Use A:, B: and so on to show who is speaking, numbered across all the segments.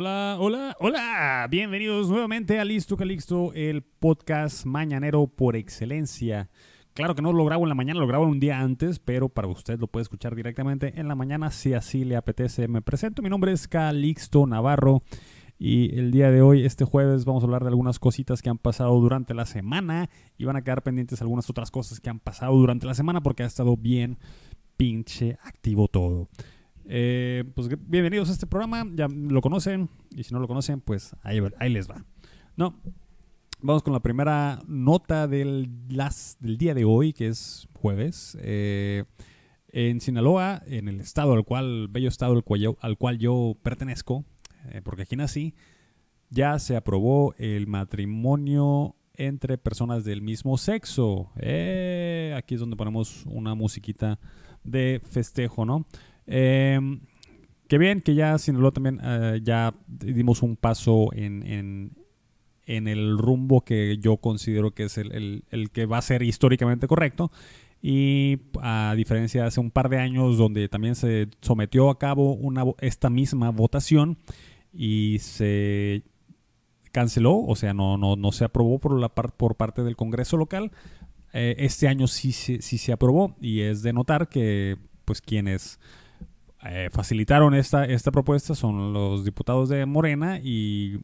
A: Hola, hola, hola. Bienvenidos nuevamente a Listo Calixto, el podcast mañanero por excelencia. Claro que no lo grabo en la mañana, lo grabo un día antes, pero para usted lo puede escuchar directamente en la mañana si así le apetece. Me presento, mi nombre es Calixto Navarro y el día de hoy, este jueves, vamos a hablar de algunas cositas que han pasado durante la semana y van a quedar pendientes algunas otras cosas que han pasado durante la semana porque ha estado bien pinche activo todo. Eh, pues bienvenidos a este programa, ya lo conocen, y si no lo conocen, pues ahí, ahí les va. No, vamos con la primera nota del, las, del día de hoy, que es jueves. Eh, en Sinaloa, en el estado al cual, bello estado al cual yo, al cual yo pertenezco, eh, porque aquí nací, ya se aprobó el matrimonio entre personas del mismo sexo. aquí es donde ponemos una musiquita de festejo, ¿no? Eh, qué bien que ya Sinaloa también eh, ya dimos un paso en, en, el rumbo que yo considero que es el, que va a ser históricamente correcto. Y a diferencia de hace un par de años donde también se sometió a cabo una, esta misma votación y se canceló, o sea, no, no, no se aprobó por, la por parte del Congreso local. Eh, este año sí, sí, sí, se aprobó y es de notar que pues quienes eh, facilitaron esta, esta propuesta son los diputados de Morena y,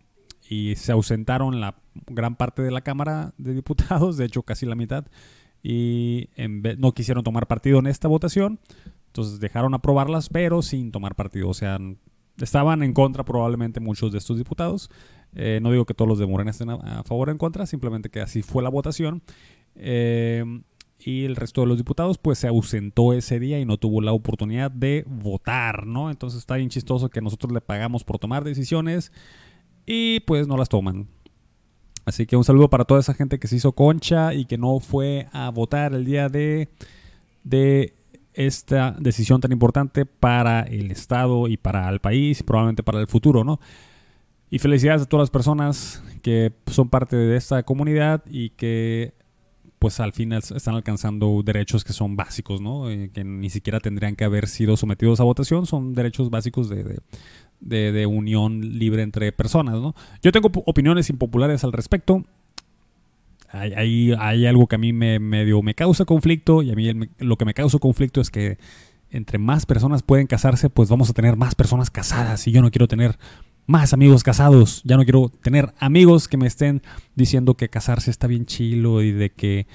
A: se ausentaron la gran parte de la Cámara de Diputados, de hecho casi la mitad, y en no quisieron tomar partido en esta votación, entonces dejaron aprobarlas, pero sin tomar partido, o sea, estaban en contra probablemente muchos de estos diputados. Eh, no digo que todos los de Morena estén a, favor o en contra, simplemente que así fue la votación. Eh, y el resto de los diputados pues se ausentó ese día y no tuvo la oportunidad de votar, ¿no? Entonces está bien chistoso que nosotros le pagamos por tomar decisiones y pues no las toman. Así que un saludo para toda esa gente que se hizo concha y que no fue a votar el día de, de esta decisión tan importante para el Estado y para el país y probablemente para el futuro, ¿no? Y felicidades a todas las personas que son parte de esta comunidad y que pues al final están alcanzando derechos que son básicos, ¿no? Eh, que ni siquiera tendrían que haber sido sometidos a votación, son derechos básicos de, de, unión libre entre personas, ¿no? Yo tengo opiniones impopulares al respecto. Hay, hay, algo que a mí me medio me causa conflicto y a mí lo que me causa conflicto es que entre más personas pueden casarse, pues vamos a tener más personas casadas y yo no quiero tener más amigos casados. Ya no quiero tener amigos que me estén diciendo que casarse está bien chilo y de que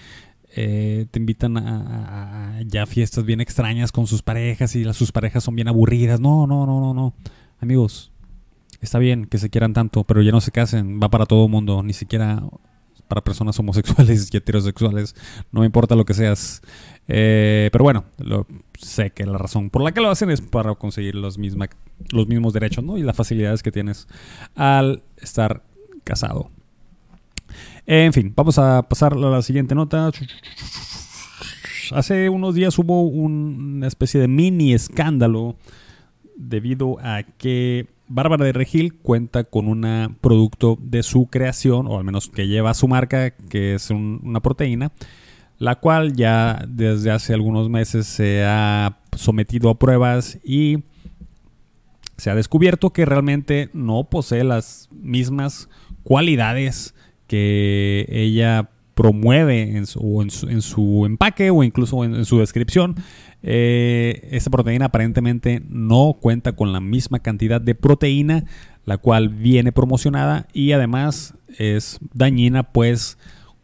A: eh, te invitan a, ya fiestas bien extrañas con sus parejas y las, sus parejas son bien aburridas. No, no, no, no, no. Amigos, está bien que se quieran tanto, pero ya no se casen. Va para todo mundo, ni siquiera para personas homosexuales y heterosexuales. No me importa lo que seas. Eh, pero bueno, sé que la razón por la que lo hacen es para conseguir los, los mismos derechos ¿no? y las facilidades que tienes al estar casado. En fin, vamos a pasar a la siguiente nota. Hace unos días hubo una especie de mini escándalo debido a que Bárbara de Regil cuenta con un producto de su creación, o al menos que lleva su marca, que es una proteína, la cual ya desde hace algunos meses se ha sometido a pruebas y se ha descubierto que realmente no posee las mismas cualidades que ella promueve en su, en su, empaque o incluso en, su descripción. Eh, esta proteína aparentemente no cuenta con la misma cantidad de proteína, la cual viene promocionada y además es dañina pues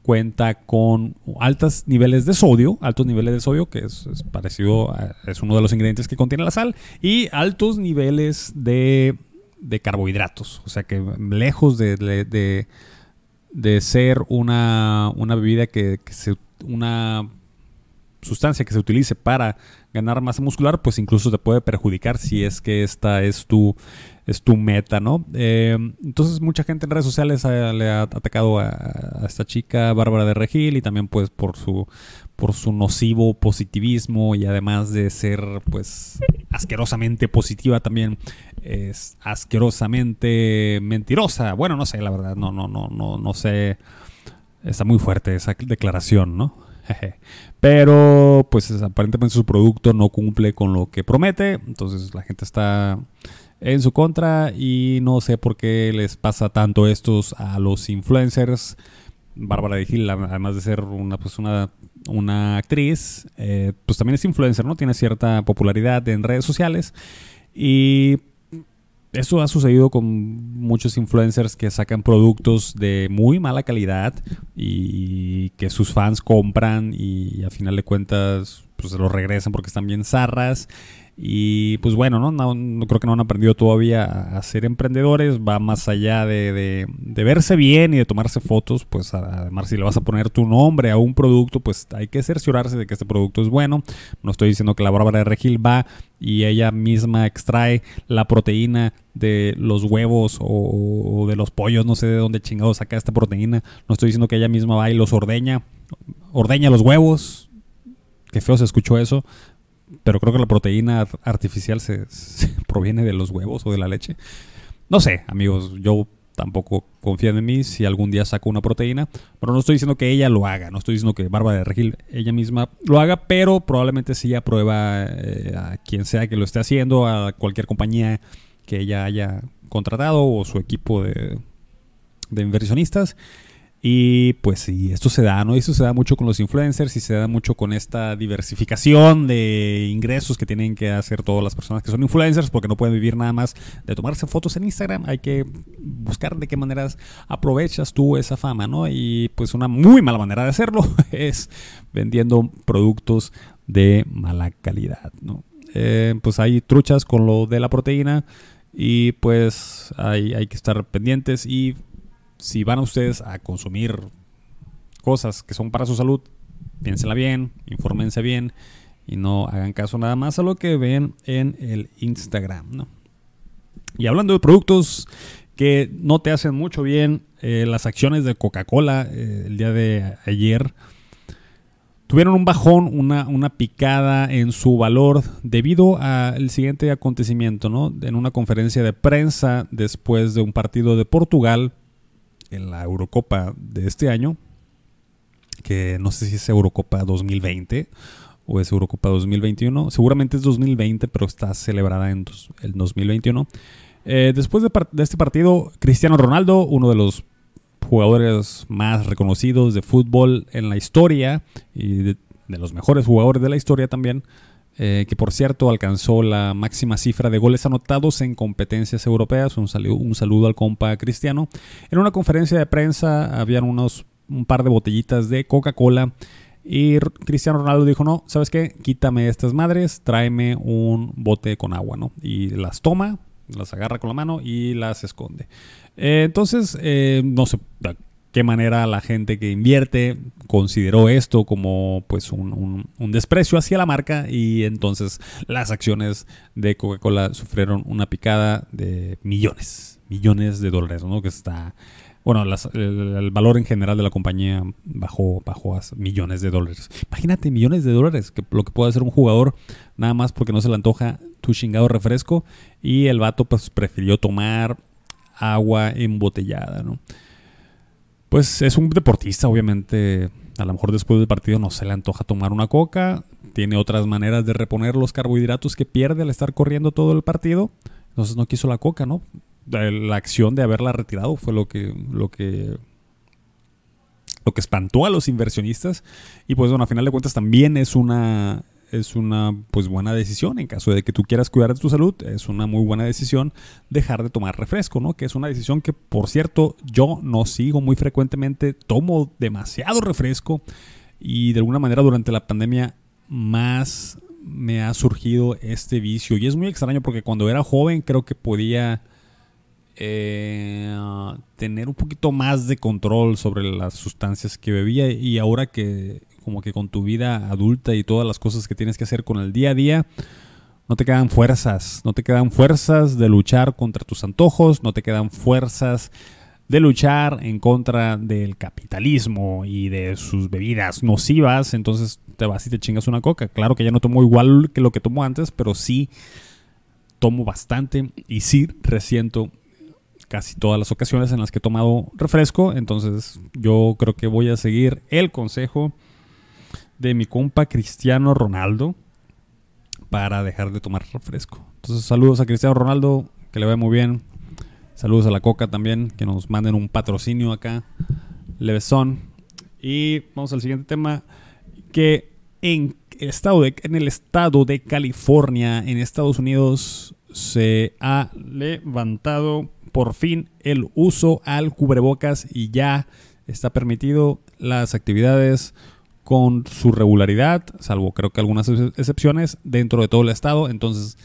A: cuenta con altos niveles de sodio, altos niveles de sodio, que es, parecido, a, es uno de los ingredientes que contiene la sal, y altos niveles de, carbohidratos. O sea que lejos de, de, ser una, bebida que, se, una sustancia que se utilice para ganar masa muscular, pues incluso te puede perjudicar si es que esta es tu es tu meta, ¿no? Eh, entonces mucha gente en redes sociales le ha atacado a, esta chica, Bárbara de Regil, y también pues por su, por su nocivo positivismo y además de ser pues asquerosamente positiva también es asquerosamente mentirosa. Bueno, no sé, la verdad, no, no, no, no, no sé. Está muy fuerte esa declaración, ¿no? Pero pues aparentemente su producto no cumple con lo que promete, entonces la gente está en su contra y no sé por qué les pasa tanto estos a los influencers. Bárbara de Gil, además de ser una, pues una, actriz, eh, pues también es influencer, ¿no? Tiene cierta popularidad en redes sociales y eso ha sucedido con muchos influencers que sacan productos de muy mala calidad y que sus fans compran y a final de cuentas pues se los regresan porque están bien zarras y pues bueno, ¿no? Creo que no han aprendido todavía a, ser emprendedores. Va más allá de, verse bien y de tomarse fotos. Pues además, si le vas a poner tu nombre a un producto, pues hay que cerciorarse de que este producto es bueno. No estoy diciendo que la Bárbara de Regil va y ella misma extrae la proteína de los huevos o, o de los pollos. No sé de dónde chingado saca esta proteína. No estoy diciendo que ella misma va y los ordeña. Ordeña los huevos. Qué feo se escuchó eso pero creo que la proteína artificial se, proviene de los huevos o de la leche. No sé, amigos, yo tampoco confío en mí si algún día saco una proteína, pero no estoy diciendo que ella lo haga, no estoy diciendo que Bárbara de Regil ella misma lo haga, pero probablemente sí aprueba eh, a quien sea que lo esté haciendo, a cualquier compañía que ella haya contratado o su equipo de, de inversionistas. Y pues sí, esto se da, ¿no? Esto se da mucho con los influencers y se da mucho con esta diversificación de ingresos que tienen que hacer todas las personas que son influencers porque no pueden vivir nada más de tomarse fotos en Instagram. Hay que buscar de qué maneras aprovechas tú esa fama, ¿no? Y pues una muy mala manera de hacerlo es vendiendo productos de mala calidad, ¿no? Eh, pues hay truchas con lo de la proteína y pues hay, hay que estar pendientes y si van ustedes a consumir cosas que son para su salud, piénsenla bien, infórmense bien y no hagan caso nada más a lo que ven en el Instagram. Y hablando de productos que no te hacen mucho bien, eh, las acciones de Coca-Cola eh, el día de ayer tuvieron un bajón, una, una picada en su valor debido al siguiente acontecimiento, ¿no? En una conferencia de prensa después de un partido de Portugal en la Eurocopa de este año, que no sé si es Eurocopa 2020 o es Eurocopa 2021, seguramente es 2020, pero está celebrada en el 2021. Eh, después de, este partido, Cristiano Ronaldo, uno de los jugadores más reconocidos de fútbol en la historia y de los mejores jugadores de la historia también, eh, que por cierto alcanzó la máxima cifra de goles anotados en competencias europeas. Un saludo, un saludo al compa Cristiano. En una conferencia de prensa habían unos, un par de botellitas de Coca-Cola. Y Cristiano Ronaldo dijo, no, ¿sabes qué? Quítame estas madres, tráeme un bote con agua, ¿no? Y las toma, las agarra con la mano y las esconde. Eh, entonces, eh, no sé qué manera la gente que invierte consideró esto como pues un, desprecio hacia la marca y entonces las acciones de Coca-Cola sufrieron una picada de millones, millones de dólares, ¿no? Que está, bueno, el, valor en general de la compañía bajó, bajó a millones de dólares. Imagínate millones de dólares, que lo que puede hacer un jugador nada más porque no se le antoja tu chingado refresco y el vato pues prefirió tomar agua embotellada, ¿no? Pues es un deportista, obviamente. A lo mejor después del partido no se le antoja tomar una coca. Tiene otras maneras de reponer los carbohidratos que pierde al estar corriendo todo el partido. Entonces no quiso la coca, ¿no? La acción de haberla retirado fue lo que, lo que lo que espantó a los inversionistas. Y pues bueno, a final de cuentas también es una, es una pues buena decisión. En caso de que tú quieras cuidar de tu salud es una muy buena decisión dejar de tomar refresco no que es una decisión que por cierto yo no sigo muy frecuentemente. Tomo demasiado refresco y de alguna manera durante la pandemia más me ha surgido este vicio. Y es muy extraño porque cuando era joven creo que podía eh, tener un poquito más de control sobre las sustancias que bebía y ahora que como que con tu vida adulta y todas las cosas que tienes que hacer con el día a día, no te quedan fuerzas, no te quedan fuerzas de luchar contra tus antojos, no te quedan fuerzas de luchar en contra del capitalismo y de sus bebidas nocivas, entonces te vas y te chingas una coca. Claro que ya no tomo igual que lo que tomo antes, pero sí tomo bastante y sí resiento casi todas las ocasiones en las que he tomado refresco, entonces yo creo que voy a seguir el consejo de mi compa Cristiano Ronaldo para dejar de tomar refresco. Entonces, saludos a Cristiano Ronaldo, que le vaya muy bien. Saludos a la Coca también, que nos manden un patrocinio acá. Levesón. Y vamos al siguiente tema, que en el estado de, en el estado de California, en Estados Unidos, se ha levantado por fin el uso al cubrebocas y ya está permitido las actividades con su regularidad, salvo creo que algunas excepciones dentro de todo el estado. Entonces,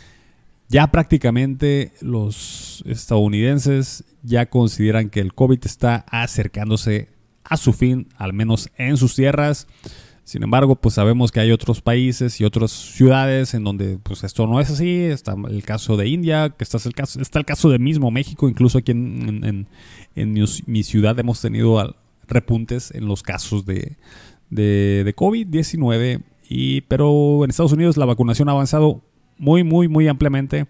A: ya prácticamente los estadounidenses ya consideran que el COVID está acercándose a su fin, al menos en sus tierras. Sin embargo, pues sabemos que hay otros países y otras ciudades en donde pues esto no es así. Está el caso de India, que está el caso, está el caso de mismo México, incluso aquí en, mi, ciudad hemos tenido repuntes en los casos de, de, COVID-19. Y, pero en Estados Unidos la vacunación ha avanzado muy, muy, muy ampliamente.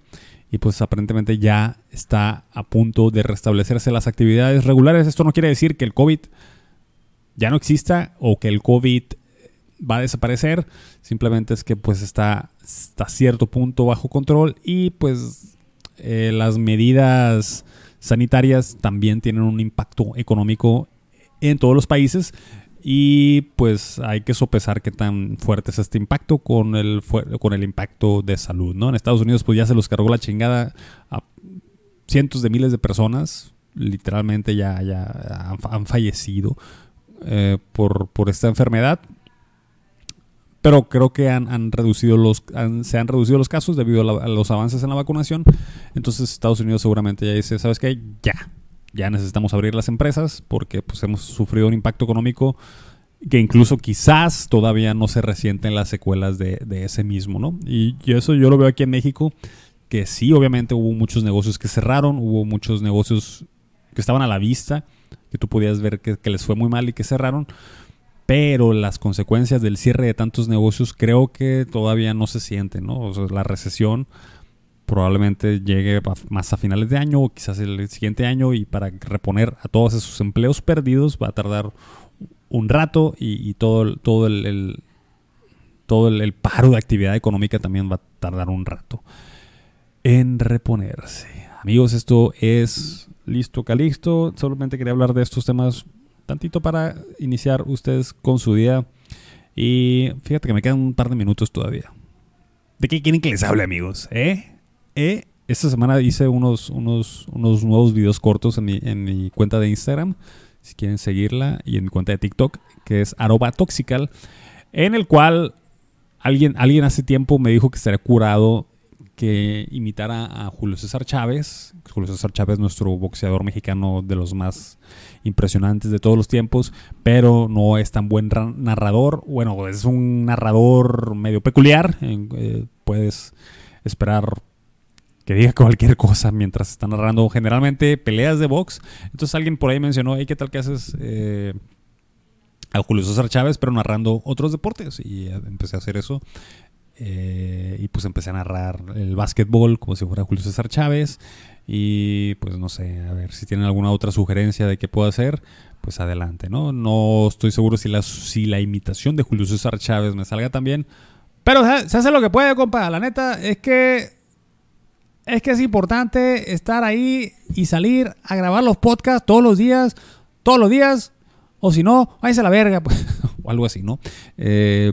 A: Y pues aparentemente ya está a punto de restablecerse las actividades regulares. Esto no quiere decir que el COVID ya no exista o que el COVID va a desaparecer. Simplemente es que pues está hasta cierto punto bajo control y pues eh, las medidas sanitarias también tienen un impacto económico en todos los países y pues hay que sopesar qué tan fuerte es este impacto con el, con el impacto de salud, ¿no? En Estados Unidos pues ya se los cargó la chingada a cientos de miles de personas, literalmente ya, ya han, fallecido eh, por, por esta enfermedad pero creo que han, reducido los, se han reducido los casos debido a, los avances en la vacunación. Entonces Estados Unidos seguramente ya dice, ¿sabes qué? Ya, ya necesitamos abrir las empresas porque pues hemos sufrido un impacto económico que incluso quizás todavía no se resienten las secuelas de, ese mismo, ¿no? Y, eso yo lo veo aquí en México, que sí, obviamente hubo muchos negocios que cerraron, hubo muchos negocios que estaban a la vista, que tú podías ver que, que les fue muy mal y que cerraron, pero las consecuencias del cierre de tantos negocios creo que todavía no se sienten, ¿no? O sea, la recesión probablemente llegue más a finales de año o quizás el siguiente año y para reponer a todos esos empleos perdidos va a tardar un rato y, todo, todo el, todo el, paro de actividad económica también va a tardar un rato en reponerse. Amigos, esto es Listo Calixto. Solamente quería hablar de estos temas tantito para iniciar ustedes con su día. Y fíjate que me quedan un par de minutos todavía. ¿De qué quieren que les hable, amigos? ¿Eh? ¿Eh? Esta semana hice unos, unos, unos nuevos videos cortos en mi, en mi cuenta de Instagram. Si quieren seguirla. Y en mi cuenta de TikTok, que es arroba toxical. En el cual alguien, alguien hace tiempo me dijo que estaría curado que imitara a Julio César Chávez. Julio César Chávez, nuestro boxeador mexicano de los más impresionantes de todos los tiempos, pero no es tan buen narrador. Bueno, es un narrador medio peculiar. Eh, puedes esperar que diga cualquier cosa mientras está narrando generalmente peleas de box. Entonces alguien por ahí mencionó, ¿qué tal que haces eh, a Julio César Chávez, pero narrando otros deportes? Y empecé a hacer eso. Eh, y pues empecé a narrar el básquetbol como si fuera Julio César Chávez. Y pues no sé, a ver si tienen alguna otra sugerencia de qué puedo hacer, pues adelante, ¿no? No estoy seguro si la, si la imitación de Julio César Chávez me salga también. Pero se hace lo que puede, compa. La neta es que es que es importante estar ahí y salir a grabar los podcasts todos los días, todos los días. O si no, váyanse a la verga, pues, o algo así, ¿no? Eh,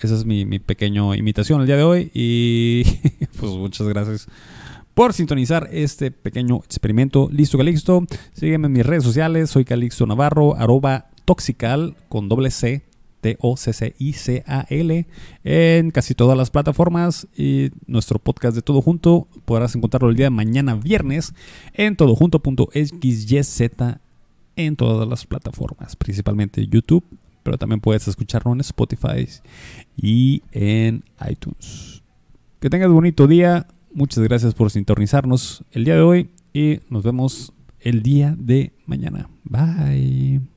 A: esa es mi, mi pequeña imitación el día de hoy. Y pues muchas gracias por sintonizar este pequeño experimento. Listo, Calixto. Sígueme en mis redes sociales. Soy Calixto Navarro, arroba toxical con doble C. T-O-C-C-I-C-A-L en casi todas las plataformas y nuestro podcast de Todo Junto podrás encontrarlo el día de mañana viernes en todojunto.xyz en todas las plataformas, principalmente YouTube, pero también puedes escucharlo en Spotify y en iTunes. Que tengas bonito día. Muchas gracias por sintonizarnos el día de hoy y nos vemos el día de mañana. Bye.